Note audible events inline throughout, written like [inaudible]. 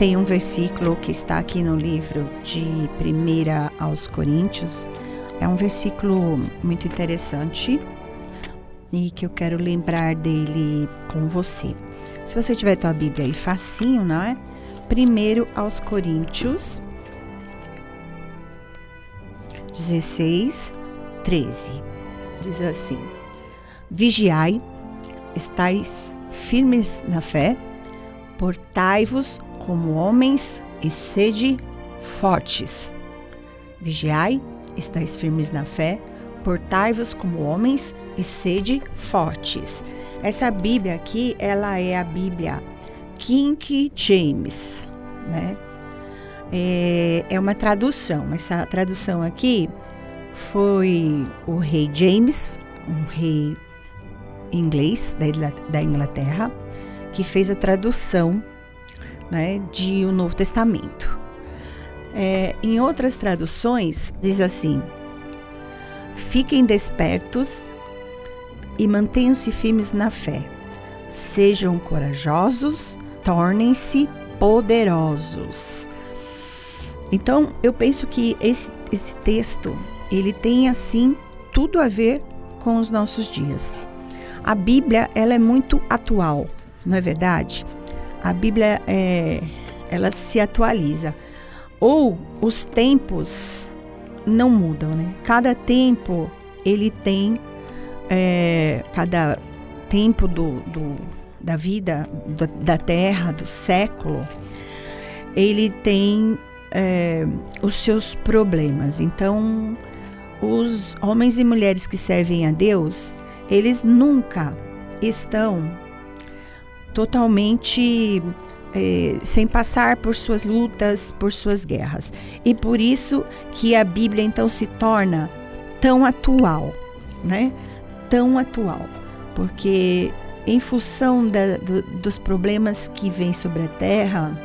tem um versículo que está aqui no livro de 1 aos Coríntios. É um versículo muito interessante e que eu quero lembrar dele com você. Se você tiver tua Bíblia aí facinho, não é? Primeiro aos Coríntios 16, 13. Diz assim: Vigiai, estais firmes na fé, portai-vos como homens e sede fortes. Vigiai, estais firmes na fé, portai-vos como homens e sede fortes. Essa Bíblia aqui, ela é a Bíblia King James, né? É, é uma tradução. Essa tradução aqui foi o rei James, um rei inglês da Inglaterra, que fez a tradução né, de o Novo Testamento. É, em outras traduções, diz assim: Fiquem despertos e mantenham-se firmes na fé. Sejam corajosos, tornem-se poderosos. Então, eu penso que esse, esse texto, ele tem assim tudo a ver com os nossos dias. A Bíblia, ela é muito atual, não é verdade? A Bíblia, é, ela se atualiza. Ou os tempos não mudam, né? Cada tempo, ele tem, é, cada tempo do, do da vida, do, da terra, do século, ele tem é, os seus problemas. Então, os homens e mulheres que servem a Deus, eles nunca estão totalmente é, sem passar por suas lutas, por suas guerras. E por isso que a Bíblia então se torna tão atual, né? Tão atual, porque em função da, do, dos problemas que vêm sobre a Terra,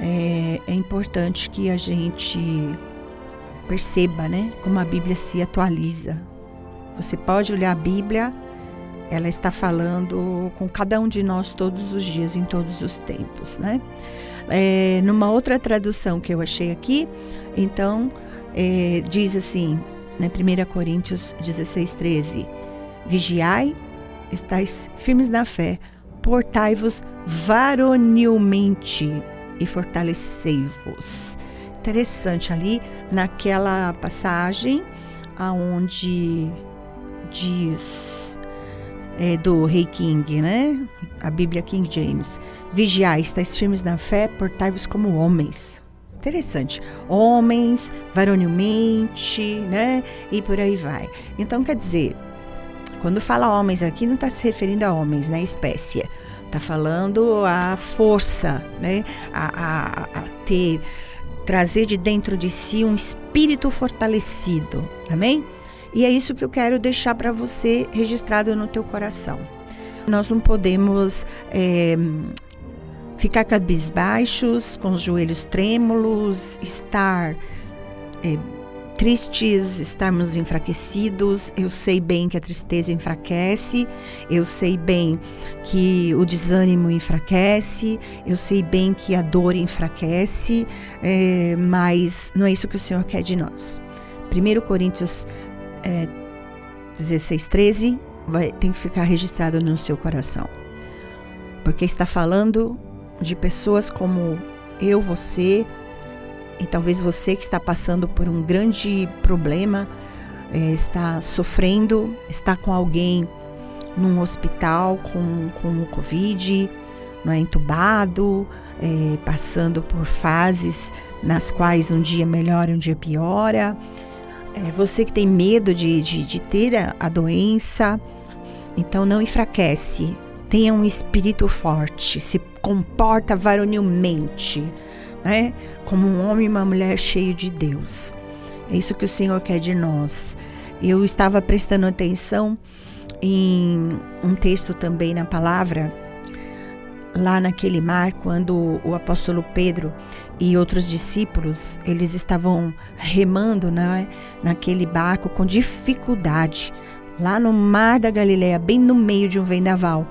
é, é importante que a gente perceba, né, como a Bíblia se atualiza. Você pode olhar a Bíblia, ela está falando com cada um de nós todos os dias, em todos os tempos, né? É, numa outra tradução que eu achei aqui, então, é, diz assim, né, 1 Coríntios 16, 13: Vigiai, estáis firmes na fé, portai-vos varonilmente e fortalecei-vos. Interessante ali naquela passagem aonde diz é, do Rei King, né? A Bíblia King James. Vigiai, estáis firmes na fé, portai-vos como homens. Interessante. Homens, varonilmente, né? E por aí vai. Então, quer dizer, quando fala homens aqui, não está se referindo a homens, né? Espécie Está falando a força, né? A, a, a, ter, trazer de dentro de si um espírito fortalecido. Amém? E é isso que eu quero deixar para você registrado no teu coração. Nós não podemos é, ficar cabisbaixos, com os joelhos trêmulos, estar é, tristes, estarmos enfraquecidos. Eu sei bem que a tristeza enfraquece, eu sei bem que o desânimo enfraquece, eu sei bem que a dor enfraquece, é, mas não é isso que o Senhor quer de nós. 1 Coríntios é, 16, 13 vai, tem que ficar registrado no seu coração, porque está falando de pessoas como eu, você, e talvez você que está passando por um grande problema, é, está sofrendo, está com alguém num hospital com, com o Covid, não é entubado, é, passando por fases nas quais um dia melhora, um dia piora. É, você que tem medo de, de, de ter a, a doença, então não enfraquece. Tenha um espírito forte, se comporta varonilmente né? Como um homem e uma mulher cheio de Deus. É isso que o Senhor quer de nós. Eu estava prestando atenção em um texto também na palavra, lá naquele mar, quando o apóstolo Pedro e outros discípulos, eles estavam remando né, naquele barco com dificuldade, lá no mar da Galileia, bem no meio de um vendaval.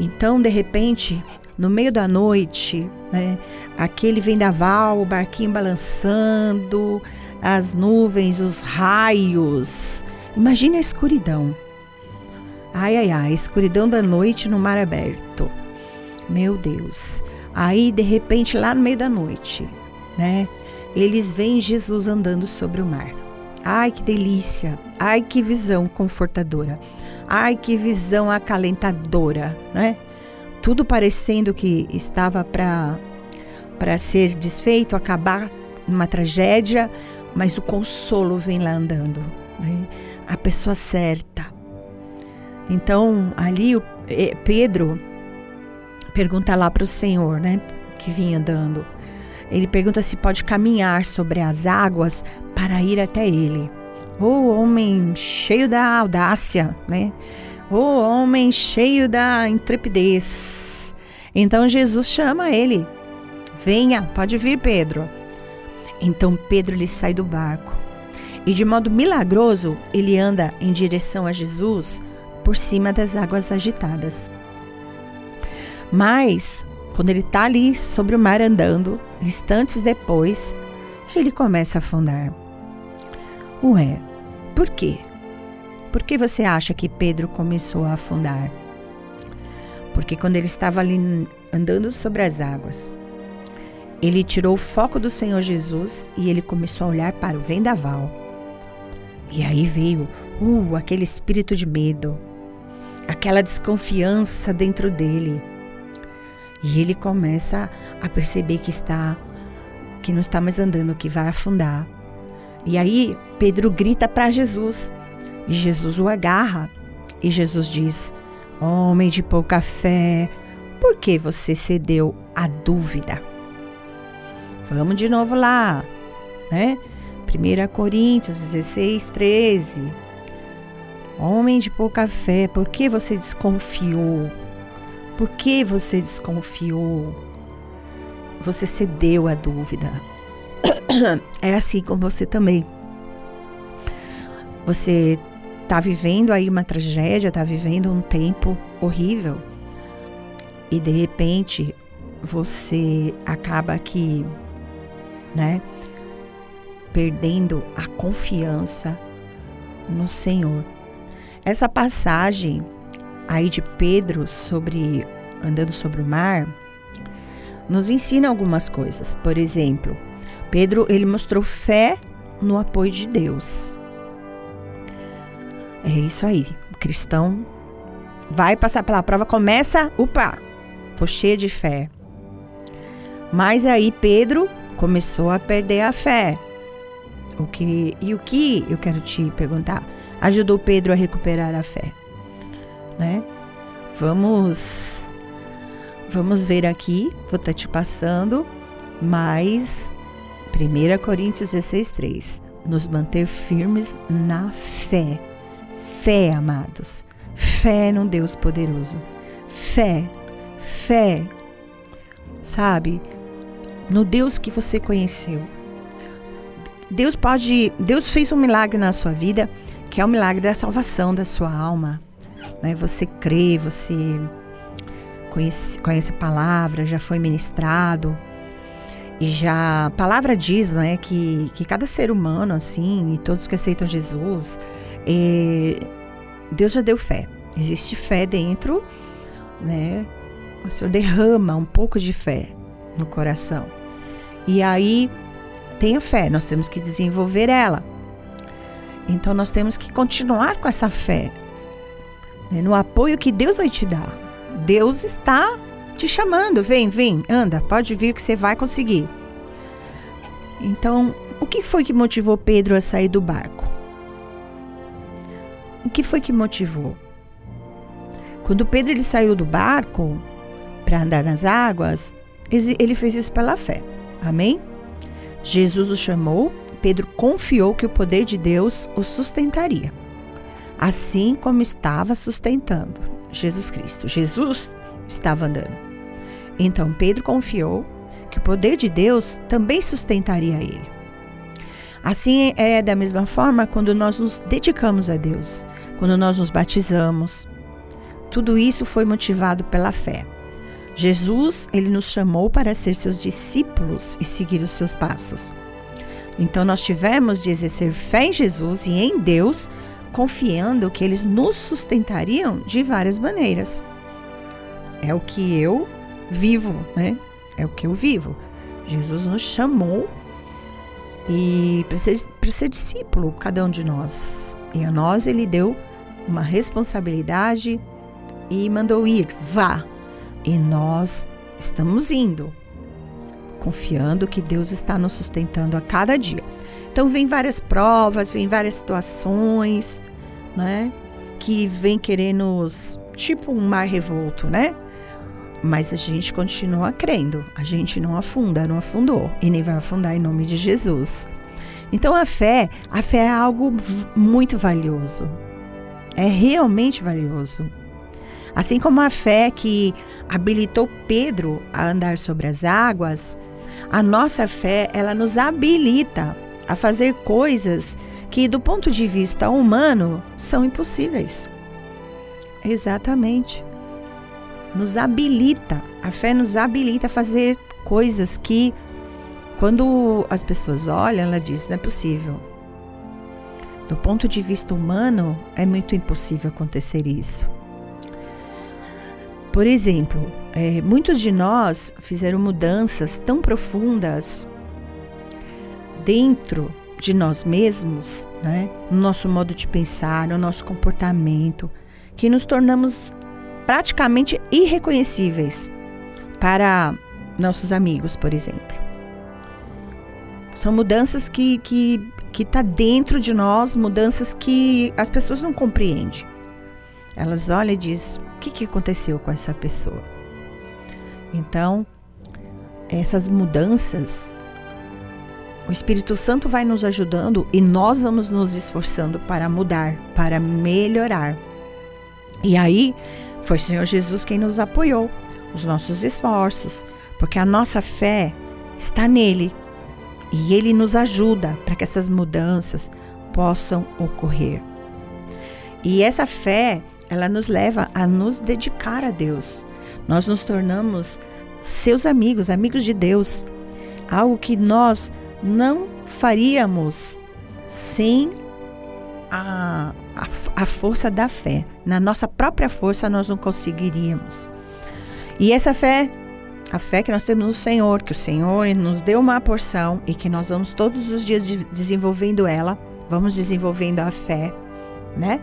Então, de repente, no meio da noite, né? Aquele vendaval, o barquinho balançando, as nuvens, os raios. Imagine a escuridão. Ai, ai, ai, escuridão da noite no mar aberto. Meu Deus. Aí, de repente, lá no meio da noite, né? Eles veem Jesus andando sobre o mar. Ai, que delícia! Ai, que visão confortadora! Ai, que visão acalentadora, né? Tudo parecendo que estava para para ser desfeito, acabar numa tragédia, mas o consolo vem lá andando, né? A pessoa certa. Então, ali o eh, Pedro pergunta lá para o Senhor, né, que vinha andando. Ele pergunta se pode caminhar sobre as águas para ir até ele. O homem cheio da audácia, né? O homem cheio da intrepidez. Então Jesus chama ele. Venha, pode vir, Pedro. Então Pedro lhe sai do barco e de modo milagroso ele anda em direção a Jesus por cima das águas agitadas. Mas quando ele está ali sobre o mar andando, instantes depois, ele começa a afundar. Ué, por quê? Por que você acha que Pedro começou a afundar? Porque quando ele estava ali andando sobre as águas, ele tirou o foco do Senhor Jesus e ele começou a olhar para o vendaval. E aí veio, uh, aquele espírito de medo, aquela desconfiança dentro dele e ele começa a perceber que está que não está mais andando, que vai afundar. E aí Pedro grita para Jesus. E Jesus o agarra. E Jesus diz: Homem de pouca fé, por que você cedeu à dúvida? Vamos de novo lá, né? 1 Coríntios 16, 13. Homem de pouca fé, por que você desconfiou? Por que você desconfiou? Você cedeu à dúvida. É assim com você também. Você está vivendo aí uma tragédia, está vivendo um tempo horrível e de repente você acaba aqui, né, perdendo a confiança no Senhor. Essa passagem aí de Pedro sobre andando sobre o mar nos ensina algumas coisas. Por exemplo, Pedro ele mostrou fé no apoio de Deus. É isso aí. O cristão vai passar pela prova, começa, upa, tô cheio de fé. Mas aí Pedro começou a perder a fé. O que e o que eu quero te perguntar ajudou Pedro a recuperar a fé? Né? Vamos vamos ver aqui, vou estar tá te passando mais 1 Coríntios 16, 3. Nos manter firmes na fé. Fé, amados. Fé num Deus poderoso. Fé, fé, sabe? No Deus que você conheceu. Deus pode, Deus fez um milagre na sua vida, que é o milagre da salvação da sua alma né? Você crê, você conhece, conhece a palavra, já foi ministrado. E já a palavra diz, né, que, que cada ser humano, assim, e todos que aceitam Jesus, é, Deus já deu fé. Existe fé dentro, né? O Senhor derrama um pouco de fé no coração. E aí, tenha fé, nós temos que desenvolver ela. Então, nós temos que continuar com essa fé, né, no apoio que Deus vai te dar. Deus está te chamando, vem, vem, anda, pode vir que você vai conseguir. Então, o que foi que motivou Pedro a sair do barco? O que foi que motivou? Quando Pedro ele saiu do barco para andar nas águas, ele fez isso pela fé. Amém? Jesus o chamou, Pedro confiou que o poder de Deus o sustentaria assim como estava sustentando Jesus Cristo. Jesus estava andando. Então Pedro confiou que o poder de Deus também sustentaria ele. Assim é da mesma forma quando nós nos dedicamos a Deus, quando nós nos batizamos. Tudo isso foi motivado pela fé. Jesus, ele nos chamou para ser seus discípulos e seguir os seus passos. Então nós tivemos de exercer fé em Jesus e em Deus, confiando que eles nos sustentariam de várias maneiras. É o que eu vivo, né? É o que eu vivo. Jesus nos chamou e para ser, ser discípulo, cada um de nós. E a nós ele deu uma responsabilidade e mandou ir, vá. E nós estamos indo, confiando que Deus está nos sustentando a cada dia. Então vem várias provas, vem várias situações, né? Que vem querer nos tipo um mar revolto, né? Mas a gente continua crendo, a gente não afunda, não afundou e nem vai afundar em nome de Jesus. Então a fé, a fé é algo muito valioso. É realmente valioso. Assim como a fé que habilitou Pedro a andar sobre as águas, a nossa fé, ela nos habilita a fazer coisas que do ponto de vista humano são impossíveis. Exatamente nos habilita, a fé nos habilita a fazer coisas que, quando as pessoas olham, ela diz: não é possível. Do ponto de vista humano, é muito impossível acontecer isso. Por exemplo, é, muitos de nós fizeram mudanças tão profundas dentro de nós mesmos, né? no nosso modo de pensar, no nosso comportamento, que nos tornamos praticamente irreconhecíveis para nossos amigos, por exemplo. São mudanças que que que tá dentro de nós, mudanças que as pessoas não compreendem. Elas olham e dizem: o que, que aconteceu com essa pessoa? Então, essas mudanças, o Espírito Santo vai nos ajudando e nós vamos nos esforçando para mudar, para melhorar. E aí, foi o Senhor Jesus quem nos apoiou, os nossos esforços, porque a nossa fé está nele e ele nos ajuda para que essas mudanças possam ocorrer. E essa fé, ela nos leva a nos dedicar a Deus. Nós nos tornamos seus amigos, amigos de Deus. Algo que nós não faríamos sem a, a, a força da fé. Na nossa própria força nós não conseguiríamos. E essa fé, a fé que nós temos no Senhor, que o Senhor nos deu uma porção e que nós vamos todos os dias desenvolvendo ela, vamos desenvolvendo a fé, né?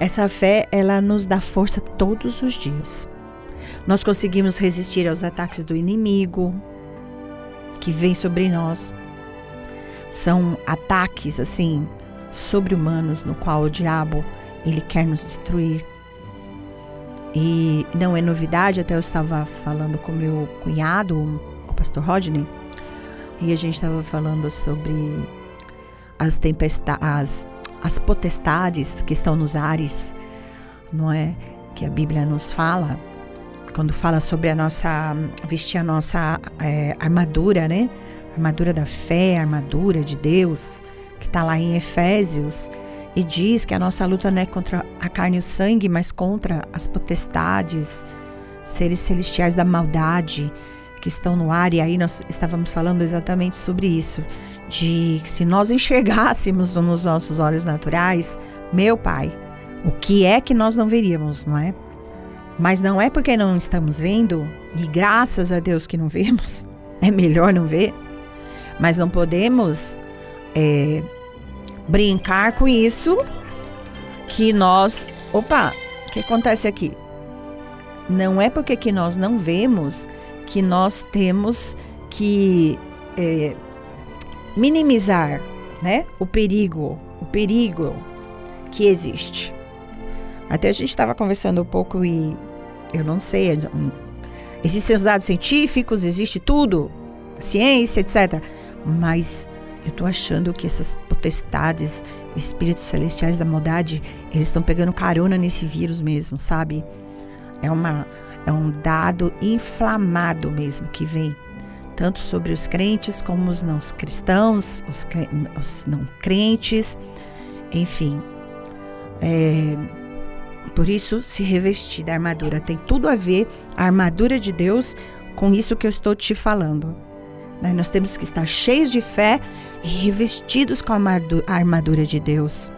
Essa fé, ela nos dá força todos os dias. Nós conseguimos resistir aos ataques do inimigo que vem sobre nós. São ataques assim sobre-humanos no qual o diabo ele quer nos destruir. E não é novidade, até eu estava falando com meu cunhado, o pastor Rodney, e a gente estava falando sobre as tempestades, as, as potestades que estão nos ares, não é? Que a Bíblia nos fala, quando fala sobre a nossa, vestir a nossa é, armadura, né? Armadura da fé, armadura de Deus, que está lá em Efésios, e diz que a nossa luta não é contra a carne e o sangue, mas contra as potestades, seres celestiais da maldade que estão no ar. E aí nós estávamos falando exatamente sobre isso, de se nós enxergássemos nos nossos olhos naturais, meu Pai, o que é que nós não veríamos, não é? Mas não é porque não estamos vendo, e graças a Deus que não vemos, [laughs] é melhor não ver, mas não podemos é, brincar com isso que nós. Opa, o que acontece aqui? Não é porque que nós não vemos que nós temos que é, minimizar né, o perigo, o perigo que existe. Até a gente estava conversando um pouco e eu não sei, é existem os dados científicos, existe tudo, ciência, etc. Mas eu tô achando que essas potestades, espíritos celestiais da maldade, eles estão pegando carona nesse vírus mesmo, sabe? É uma é um dado inflamado mesmo que vem tanto sobre os crentes como os não cristãos, os, cre os não crentes, enfim. É, Por isso, se revestir da armadura tem tudo a ver a armadura de Deus com isso que eu estou te falando. Né? Nós temos que estar cheios de fé e revestidos com a armadura de Deus.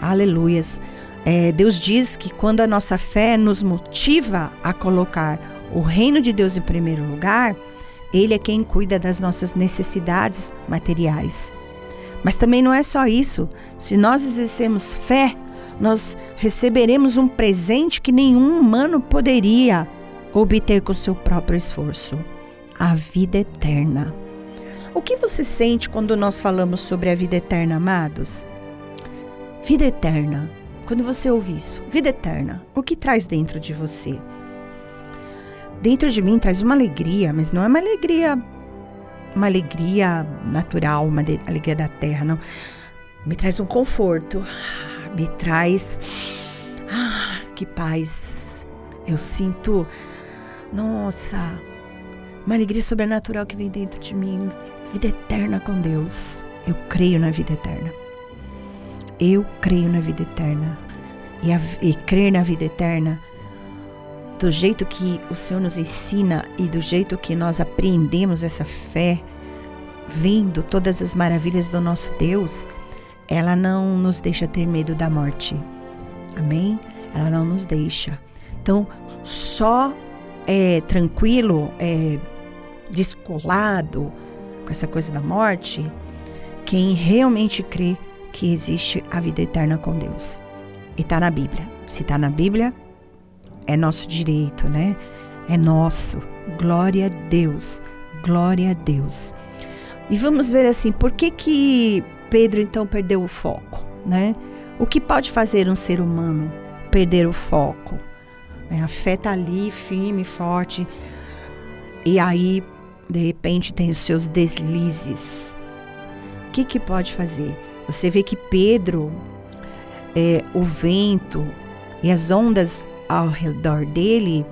Aleluias. É, Deus diz que quando a nossa fé nos motiva a colocar o reino de Deus em primeiro lugar, Ele é quem cuida das nossas necessidades materiais. Mas também não é só isso. Se nós exercemos fé, nós receberemos um presente que nenhum humano poderia obter com seu próprio esforço: a vida eterna. O que você sente quando nós falamos sobre a vida eterna, amados? Vida eterna. Quando você ouve isso, vida eterna, o que traz dentro de você? Dentro de mim traz uma alegria, mas não é uma alegria uma alegria natural, uma alegria da terra, não. Me traz um conforto, me traz. Ah, que paz. Eu sinto. Nossa, uma alegria sobrenatural que vem dentro de mim. Vida eterna com Deus. Eu creio na vida eterna. Eu creio na vida eterna. E, a, e crer na vida eterna, do jeito que o Senhor nos ensina e do jeito que nós apreendemos essa fé, vendo todas as maravilhas do nosso Deus, ela não nos deixa ter medo da morte. Amém? Ela não nos deixa. Então, só é, tranquilo, é, descolado com essa coisa da morte, quem realmente crê que existe a vida eterna com Deus. E está na Bíblia. Se está na Bíblia, é nosso direito, né? É nosso. Glória a Deus. Glória a Deus. E vamos ver assim, por que que Pedro então perdeu o foco, né? O que pode fazer um ser humano perder o foco? É, a fé tá ali firme, forte, e aí de repente tem os seus deslizes. O que que pode fazer? Você vê que Pedro, é, o vento e as ondas ao redor dele,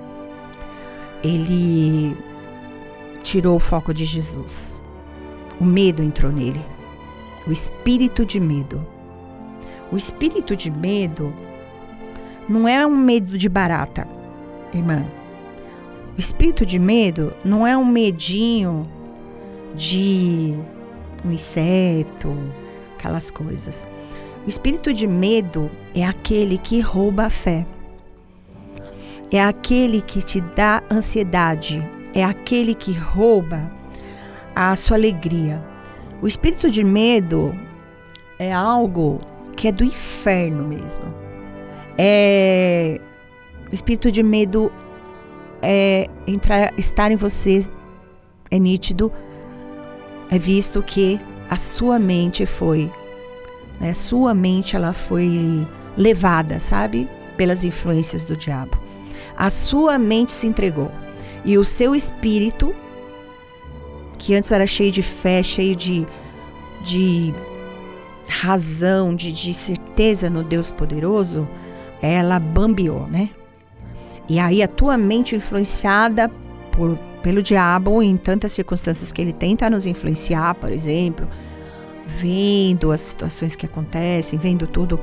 ele tirou o foco de Jesus. O medo entrou nele o espírito de medo. O espírito de medo não é um medo de barata, irmã. O espírito de medo não é um medinho de um inseto, aquelas coisas. O espírito de medo é aquele que rouba a fé. É aquele que te dá ansiedade. É aquele que rouba a sua alegria. O espírito de medo é algo que é do inferno mesmo. É o espírito de medo é entrar, estar em você é nítido, é visto que a sua mente foi, né, sua mente ela foi levada, sabe, pelas influências do diabo. A sua mente se entregou e o seu espírito que antes era cheio de fé, cheio de, de razão, de, de certeza no Deus poderoso, ela bambiou, né? E aí a tua mente influenciada por, pelo diabo em tantas circunstâncias que ele tenta nos influenciar, por exemplo, vendo as situações que acontecem, vendo tudo.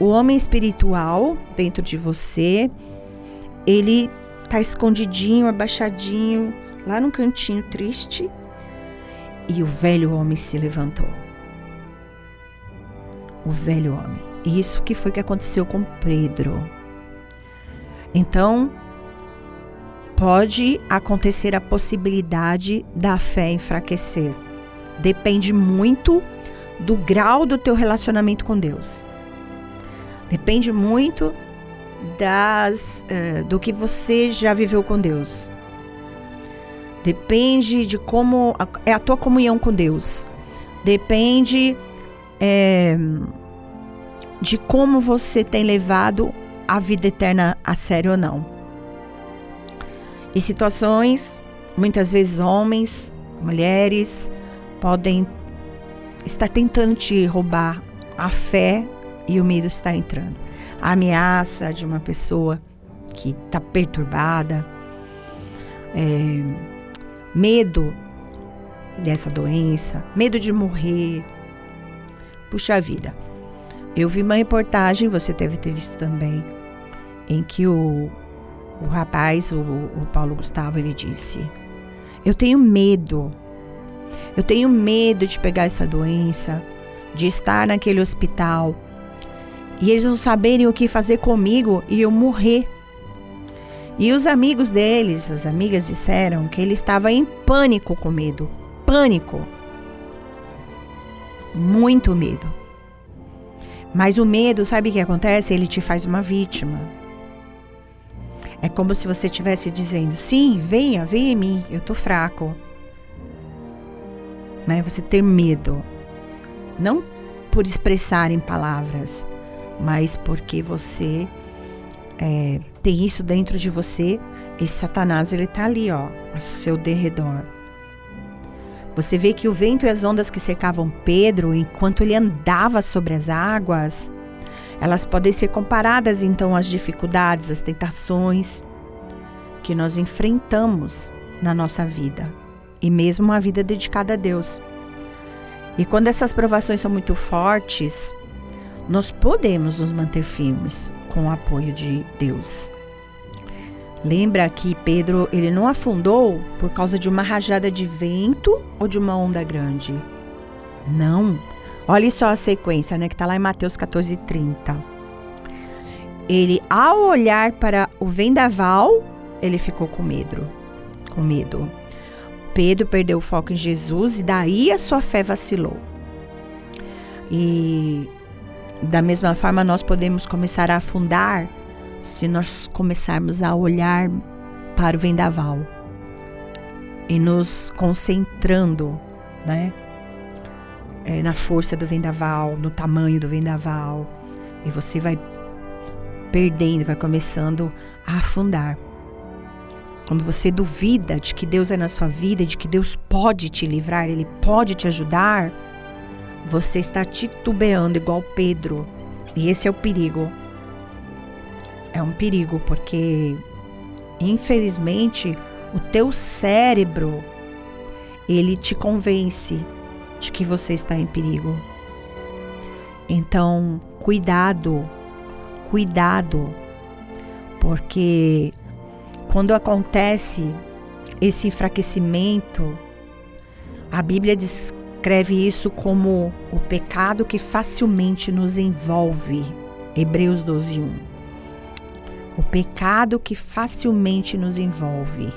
O homem espiritual dentro de você, ele tá escondidinho, abaixadinho, lá num cantinho triste, e o velho homem se levantou. O velho homem. E isso que foi que aconteceu com Pedro. Então, pode acontecer a possibilidade da fé enfraquecer. Depende muito do grau do teu relacionamento com Deus. Depende muito das uh, do que você já viveu com Deus. Depende de como é a tua comunhão com Deus. Depende é, de como você tem levado a vida eterna a sério ou não. Em situações, muitas vezes homens, mulheres podem estar tentando te roubar a fé e o medo está entrando. A ameaça de uma pessoa que está perturbada. É, medo dessa doença, medo de morrer. Puxa vida. Eu vi uma reportagem, você deve ter visto também, em que o, o rapaz, o, o Paulo Gustavo, ele disse: Eu tenho medo. Eu tenho medo de pegar essa doença, de estar naquele hospital e eles não saberem o que fazer comigo e eu morrer. E os amigos deles, as amigas disseram que ele estava em pânico com medo. Pânico. Muito medo. Mas o medo, sabe o que acontece? Ele te faz uma vítima. É como se você estivesse dizendo: sim, venha, venha em mim, eu tô fraco. Né? Você ter medo. Não por expressar em palavras, mas porque você é, tem isso dentro de você, esse Satanás ele tá ali, ó, ao seu derredor. Você vê que o vento e as ondas que cercavam Pedro enquanto ele andava sobre as águas, elas podem ser comparadas então às dificuldades, às tentações que nós enfrentamos na nossa vida e mesmo uma vida dedicada a Deus. E quando essas provações são muito fortes, nós podemos nos manter firmes com o apoio de Deus. Lembra que Pedro ele não afundou por causa de uma rajada de vento ou de uma onda grande. Não. Olha só a sequência, né, que está lá em Mateus 14:30. Ele, ao olhar para o vendaval, ele ficou com medo. Com medo. Pedro perdeu o foco em Jesus e daí a sua fé vacilou. E da mesma forma, nós podemos começar a afundar se nós começarmos a olhar para o vendaval e nos concentrando, né? É, na força do vendaval, no tamanho do vendaval. E você vai perdendo, vai começando a afundar. Quando você duvida de que Deus é na sua vida, de que Deus pode te livrar, Ele pode te ajudar, você está titubeando igual Pedro. E esse é o perigo. É um perigo porque infelizmente o teu cérebro ele te convence de que você está em perigo. Então, cuidado. Cuidado. Porque quando acontece esse enfraquecimento, a Bíblia diz descreve isso como o pecado que facilmente nos envolve. Hebreus 12, 1. O pecado que facilmente nos envolve.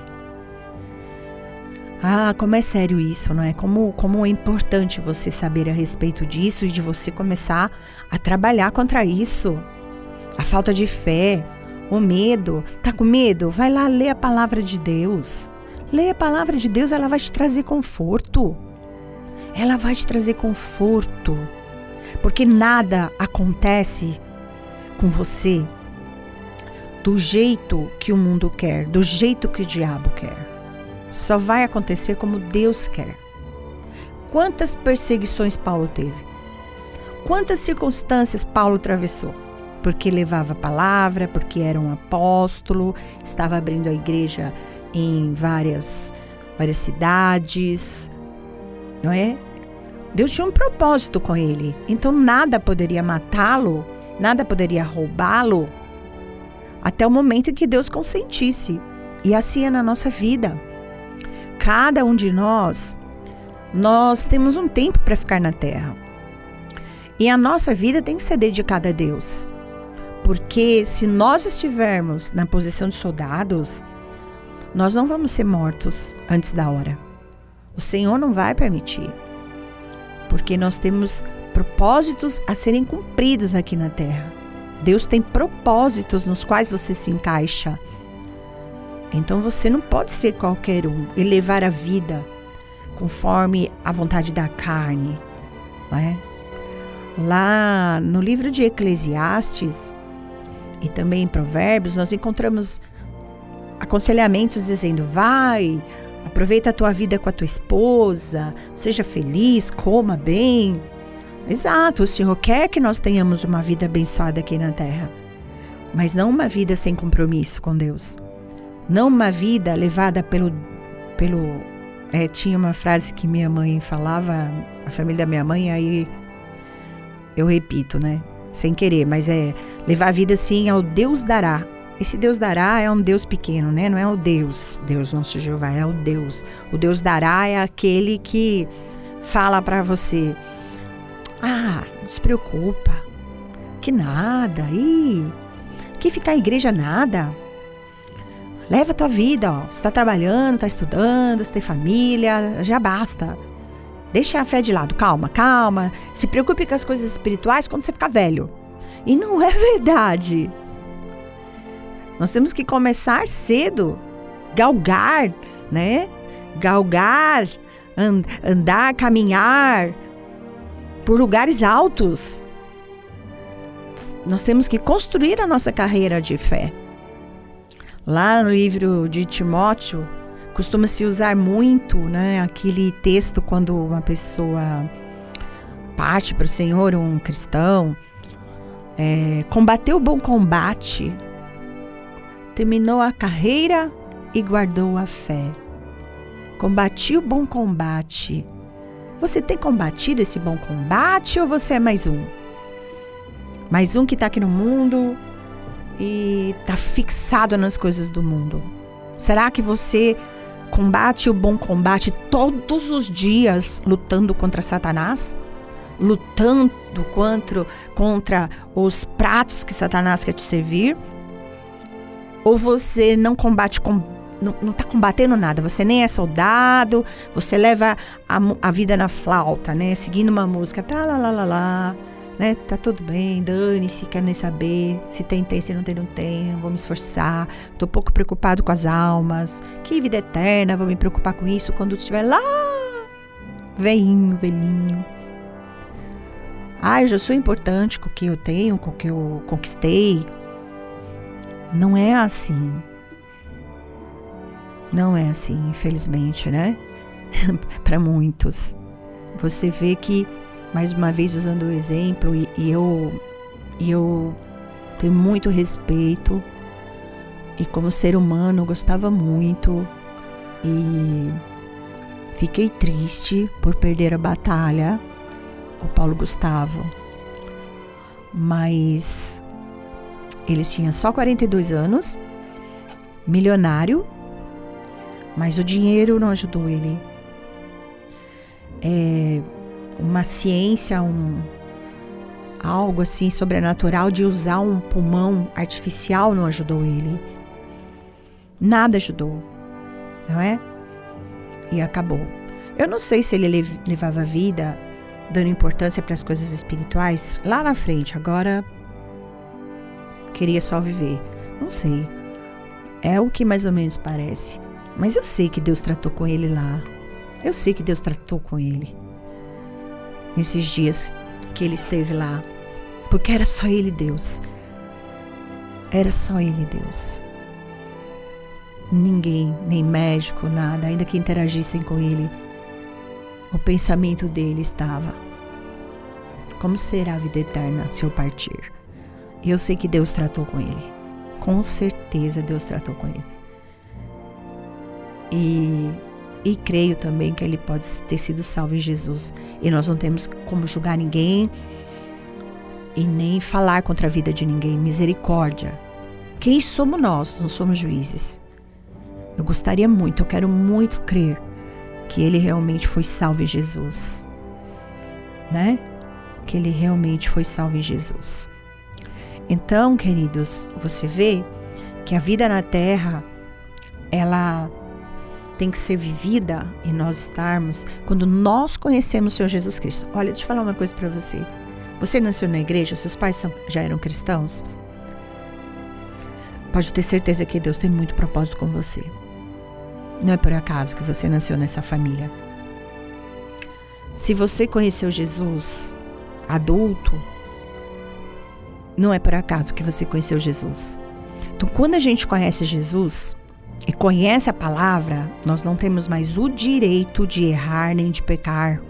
Ah, como é sério isso, não é? Como, como é importante você saber a respeito disso e de você começar a trabalhar contra isso. A falta de fé, o medo. Tá com medo? Vai lá ler a palavra de Deus. Leia a palavra de Deus, ela vai te trazer conforto ela vai te trazer conforto, porque nada acontece com você do jeito que o mundo quer, do jeito que o diabo quer. Só vai acontecer como Deus quer. Quantas perseguições Paulo teve? Quantas circunstâncias Paulo atravessou? Porque levava a palavra, porque era um apóstolo, estava abrindo a igreja em várias, várias cidades, não é? Deus tinha um propósito com ele, então nada poderia matá-lo, nada poderia roubá-lo, até o momento em que Deus consentisse. E assim é na nossa vida. Cada um de nós, nós temos um tempo para ficar na terra. E a nossa vida tem que ser dedicada a Deus. Porque se nós estivermos na posição de soldados, nós não vamos ser mortos antes da hora. O Senhor não vai permitir. Porque nós temos propósitos a serem cumpridos aqui na terra. Deus tem propósitos nos quais você se encaixa. Então você não pode ser qualquer um e levar a vida conforme a vontade da carne, não é? Lá no livro de Eclesiastes e também em Provérbios, nós encontramos aconselhamentos dizendo: vai, Aproveita a tua vida com a tua esposa, seja feliz, coma bem. Exato, o Senhor quer que nós tenhamos uma vida abençoada aqui na terra, mas não uma vida sem compromisso com Deus. Não uma vida levada pelo. pelo é, tinha uma frase que minha mãe falava, a família da minha mãe, aí eu repito, né? sem querer, mas é levar a vida assim ao Deus dará. Esse Deus dará é um Deus pequeno, né? Não é o Deus, Deus nosso Jeová, é o Deus. O Deus dará é aquele que fala para você: "Ah, não se preocupa. Que nada. Ih, que ficar em igreja nada. Leva a tua vida, ó. Você está trabalhando, está estudando, você tem família, já basta. Deixa a fé de lado. Calma, calma. Se preocupe com as coisas espirituais quando você ficar velho. E não é [laughs] verdade. Nós temos que começar cedo, galgar, né? Galgar, and, andar, caminhar por lugares altos. Nós temos que construir a nossa carreira de fé. Lá no livro de Timóteo, costuma-se usar muito né, aquele texto quando uma pessoa parte para o Senhor, um cristão, é, combateu o bom combate, terminou a carreira e guardou a fé. Combati o bom combate. Você tem combatido esse bom combate ou você é mais um? Mais um que está aqui no mundo e está fixado nas coisas do mundo. Será que você combate o bom combate todos os dias lutando contra Satanás? Lutando contra, contra os pratos que Satanás quer te servir? Ou você não combate com não está combatendo nada, você nem é soldado, você leva a, a, vida na flauta, né? Seguindo uma música, tá lá lá lá lá, né? Tá tudo bem, dane-se, quer nem saber se tem, tem, se não tem, não tem, não vou me esforçar, tô pouco preocupado com as almas, que vida eterna, vou me preocupar com isso quando estiver lá, velhinho, velhinho. Eu já sou importante com o que eu tenho, com o que eu conquistei, não é assim. Não é assim, infelizmente, né? [laughs] Para muitos. Você vê que, mais uma vez, usando o exemplo, e, e eu, e eu tenho muito respeito, e como ser humano gostava muito, e fiquei triste por perder a batalha, o Paulo Gustavo. Mas ele tinha só 42 anos, milionário, mas o dinheiro não ajudou ele. É uma ciência, um algo assim sobrenatural de usar um pulmão artificial não ajudou ele. Nada ajudou, não é? E acabou. Eu não sei se ele levava a vida dando importância para as coisas espirituais lá na frente. Agora queria só viver. Não sei. É o que mais ou menos parece. Mas eu sei que Deus tratou com ele lá. Eu sei que Deus tratou com ele. Nesses dias que ele esteve lá. Porque era só ele Deus. Era só ele Deus. Ninguém, nem médico, nada, ainda que interagissem com ele, o pensamento dele estava: como será a vida eterna se eu partir? Eu sei que Deus tratou com ele. Com certeza Deus tratou com ele. E, e creio também que ele pode ter sido salvo em Jesus. E nós não temos como julgar ninguém e nem falar contra a vida de ninguém. Misericórdia. Quem somos nós? Não somos juízes. Eu gostaria muito, eu quero muito crer que ele realmente foi salvo em Jesus. Né? Que ele realmente foi salvo em Jesus. Então, queridos, você vê que a vida na terra ela tem que ser vivida e nós estarmos quando nós conhecemos o Senhor Jesus Cristo. Olha, deixa eu falar uma coisa para você. Você nasceu na igreja, seus pais são, já eram cristãos? Pode ter certeza que Deus tem muito propósito com você. Não é por acaso que você nasceu nessa família. Se você conheceu Jesus adulto, não é por acaso que você conheceu Jesus. Então, quando a gente conhece Jesus e conhece a palavra, nós não temos mais o direito de errar, nem de pecar,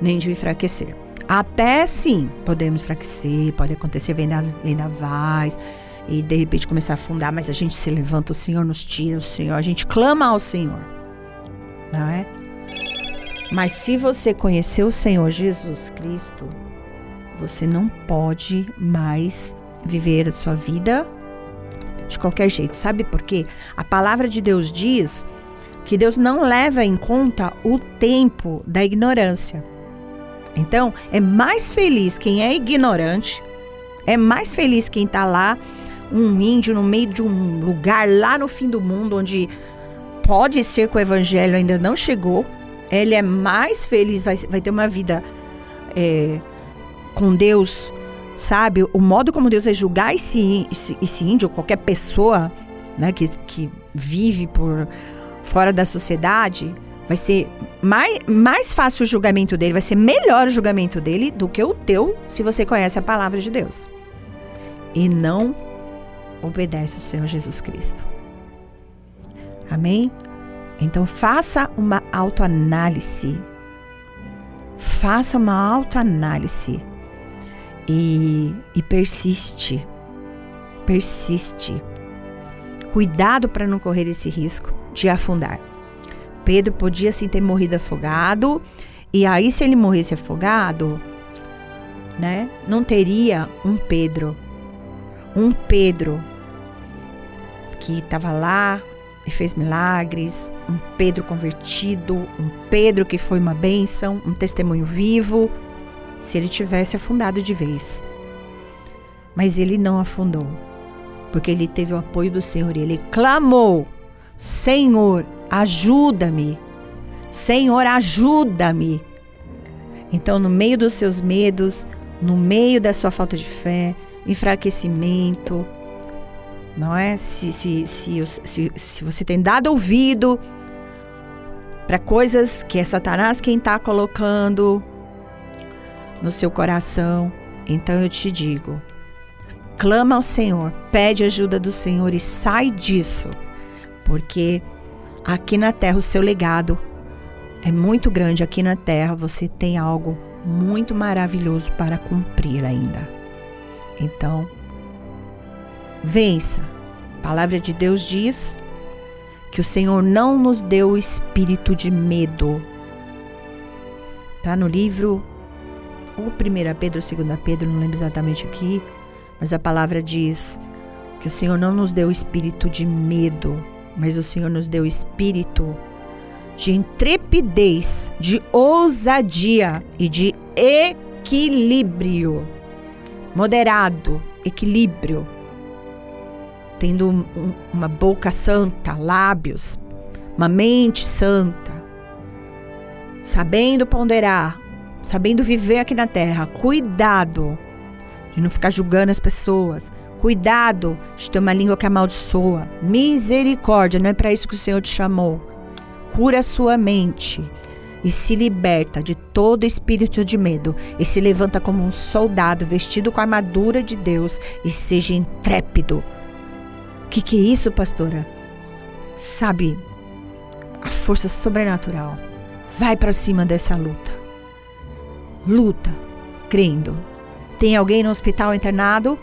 nem de enfraquecer. Até sim, podemos enfraquecer, pode acontecer vendavais e de repente começar a afundar, mas a gente se levanta, o Senhor nos tira, o Senhor, a gente clama ao Senhor. Não é? Mas se você conhecer o Senhor Jesus Cristo, Você não pode mais viver a sua vida de qualquer jeito. Sabe por quê? A palavra de Deus diz que Deus não leva em conta o tempo da ignorância. Então, é mais feliz quem é ignorante, é mais feliz quem está lá, um índio no meio de um lugar lá no fim do mundo, onde pode ser que o evangelho ainda não chegou. Ele é mais feliz, vai, vai ter uma vida é, com Deus, sabe? O modo como Deus vai julgar esse, esse, esse índio, qualquer pessoa né, que, que vive por fora da sociedade, vai ser mais, mais fácil o julgamento dele, vai ser melhor o julgamento dele do que o teu, se você conhece a palavra de Deus. E não obedece o Senhor Jesus Cristo. Amém? Então faça uma autoanálise. Faça uma autoanálise. E, e persiste. Persiste. Cuidado para não correr esse risco de afundar. Pedro podia sim ter morrido afogado, e aí se ele morresse afogado, né, não teria um Pedro. Um Pedro que estava lá e fez milagres, um Pedro convertido, um Pedro que foi uma bênção, um testemunho vivo, se ele tivesse afundado de vez. Mas ele não afundou, porque ele teve o apoio do Senhor e ele clamou: Senhor, ajuda-me. Senhor, ajuda-me. Então, no meio dos seus medos, no meio da sua falta de fé, enfraquecimento, não é? Se, se, se, se, se você tem dado ouvido para coisas que é Satanás quem está colocando no seu coração, então eu te digo: clama ao Senhor, pede ajuda do Senhor e sai disso porque aqui na terra o seu legado é muito grande. Aqui na terra você tem algo muito maravilhoso para cumprir ainda. Então, vença. A palavra de Deus diz que o Senhor não nos deu o espírito de medo. Tá no livro ou 1 Pedro, 2 Pedro, não lembro exatamente aqui, mas a palavra diz que o Senhor não nos deu espírito de medo, mas o Senhor nos deu espírito de intrepidez, de ousadia e de equilíbrio. Moderado, equilíbrio. Tendo um, uma boca santa, lábios, uma mente santa. Sabendo ponderar, sabendo viver aqui na terra. Cuidado de não ficar julgando as pessoas Cuidado de ter uma língua que amaldiçoa. Misericórdia, não é para isso que o Senhor te chamou. Cura a sua mente e se liberta de todo espírito de medo e se levanta como um soldado vestido com a armadura de Deus e seja intrépido. O que, que é isso, pastora? Sabe, a força sobrenatural. Vai para cima dessa luta. Luta, crendo. Tem alguém no hospital internado?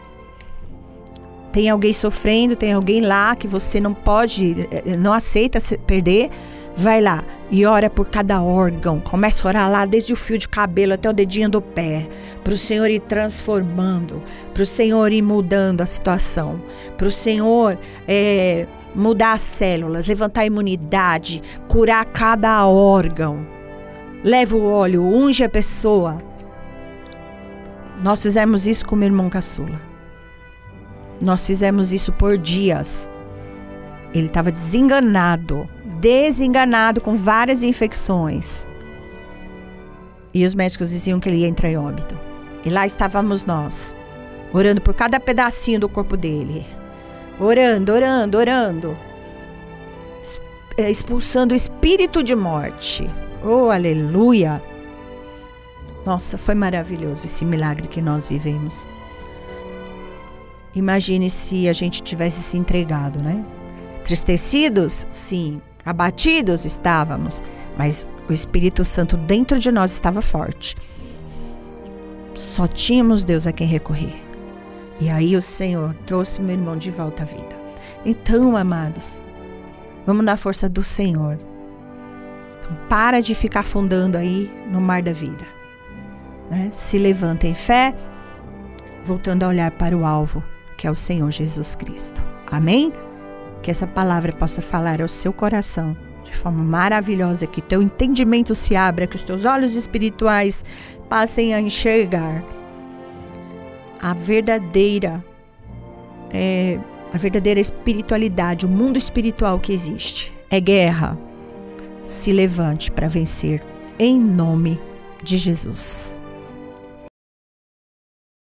tem alguém sofrendo, tem alguém lá que você não pode, eh, não aceita perder, vai lá e ora por cada órgão. Começa a orar lá desde o fio de cabelo até o dedinho do pé, para o Senhor ir transformando, para o Senhor ir mudando a situação, para o Senhor é, mudar as células, levantar a imunidade, curar cada órgão. Leva o óleo, unge a pessoa. Nós fizemos isso com o irmão caçula. Nós fizemos isso por dias. Ele estava desenganado, desenganado com várias infecções. E os médicos diziam que ele ia entrar em óbito. E lá estávamos nós, orando por cada pedacinho do corpo dele. Orando, orando, orando. Eh, expulsando o espírito de morte. Oh, aleluia! Nossa, foi maravilhoso esse milagre que nós vivemos. Imagine se a gente tivesse se entregado, né? Tristecidos? Sim. Abatidos estávamos, mas o Espírito Santo dentro de nós estava forte. Só tínhamos Deus a quem recorrer. E aí o Senhor trouxe meu irmão de volta à vida. Então, amados, vamos na força do Senhor. Para de ficar afundando aí no mar da vida. Né? Se levanta em fé, voltando a olhar para o alvo, que é o Senhor Jesus Cristo. Amém? Que essa palavra possa falar ao seu coração de forma maravilhosa, que teu entendimento se abra, que os teus olhos espirituais passem a enxergar a verdadeira é, a verdadeira espiritualidade, o mundo espiritual que existe. É guerra. Se levante para vencer em nome de Jesus.